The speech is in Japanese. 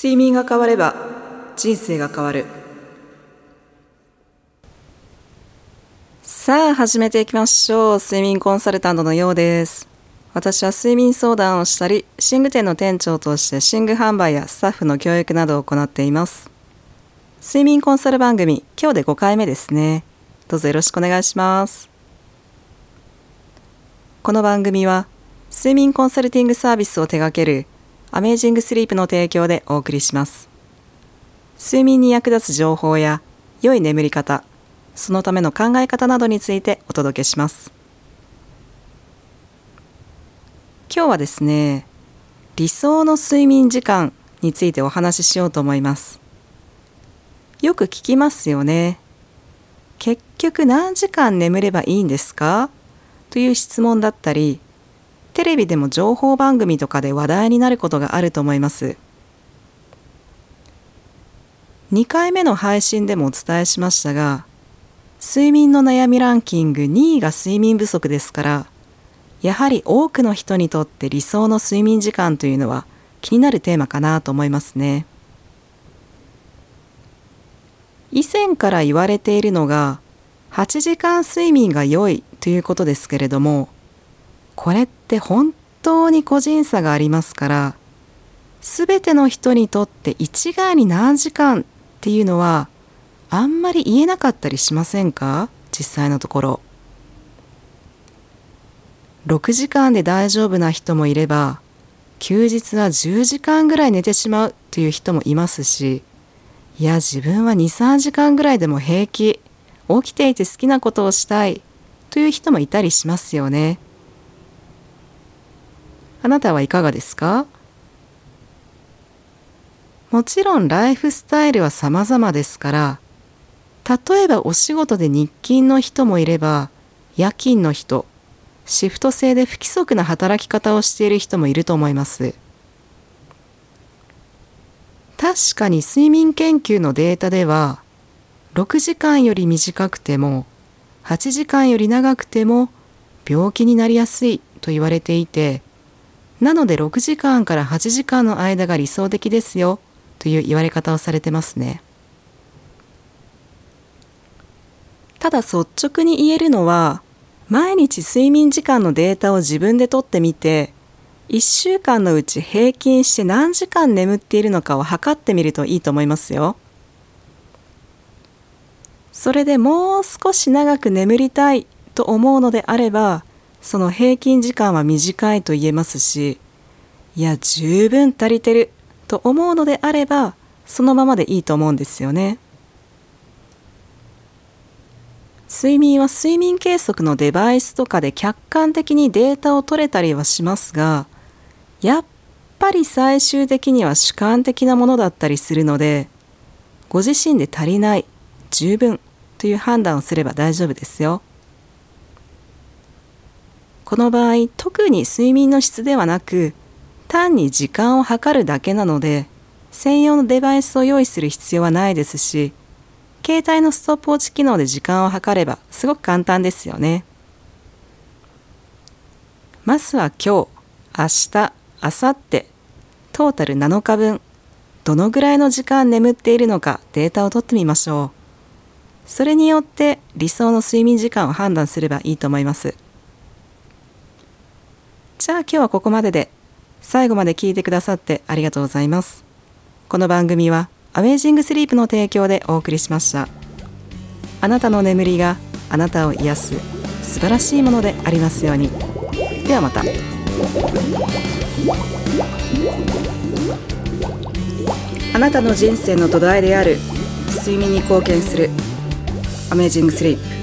睡眠が変われば人生が変わる。さあ始めていきましょう。睡眠コンサルタントのようです。私は睡眠相談をしたり寝具店の店長として寝具販売やスタッフの教育などを行っています。睡眠コンサル番組今日で5回目ですね。どうぞよろしくお願いします。この番組は睡眠コンサルティングサービスを手掛けるアメージングスリープの提供でお送りします。睡眠に役立つ情報や良い眠り方、そのための考え方などについてお届けします。今日はですね、理想の睡眠時間についてお話ししようと思います。よく聞きますよね。結局何時間眠ればいいんですか？という質問だったり、テレビでも情報番組とかで話題になることがあると思います。2回目の配信でもお伝えしましたが、睡眠の悩みランキング2位が睡眠不足ですから、やはり多くの人にとって理想の睡眠時間というのは気になるテーマかなと思いますね。以前から言われているのが8時間睡眠が良いということですけれどもこれって本当に個人差がありますから全ての人にとって一概に何時間っていうのはあんまり言えなかったりしませんか？実際のところ6時間で大丈夫な人もいれば休日は10時間ぐらい寝てしまうという人もいますしいや自分は23時間ぐらいでも平気起きていて好きなことをしたいという人もいたりしますよね。あなたはいかがですか？もちろんライフスタイルは様々ですから例えばお仕事で日勤の人もいれば夜勤の人シフト制で不規則な働き方をしている人もいると思います。確かに睡眠研究のデータでは6時間より短くても8時間より長くても病気になりやすいと言われていてなので6時間から8時間の間が理想的ですよという言われ方をされてますね。ただ率直に言えるのは毎日睡眠時間のデータを自分で取ってみて1週間のうち平均して何時間眠っているのかを測ってみるといいと思いますよ。それでもう少し長く眠りたいと思うのであればその平均時間は短いと言えますしいや十分足りてると思うのであればそのままでいいと思うんですよね睡眠は睡眠計測のデバイスとかで客観的にデータを取れたりはしますがやっぱり最終的には主観的なものだったりするのでご自身で足りない十分という判断をすれば大丈夫ですよ。この場合特に睡眠の質ではなく単に時間を計るだけなので専用のデバイスを用意する必要はないですし携帯のストップウォッチ機能で時間を計ればすごく簡単ですよね。まずは今日、明日、明後日、トータル7日分、どのぐらいの時間眠っているのかデータを取ってみましょう。それによって理想の睡眠時間を判断すればいいと思います。じゃあ今日はここまでで最後まで聞いてくださってありがとうございます。この番組はアメージングスリープの提供でお送りしました。あなたの眠りがあなたを癒す素晴らしいものでありますように。ではまた。あなたの人生の土台である睡眠に貢献するアメージングスリープ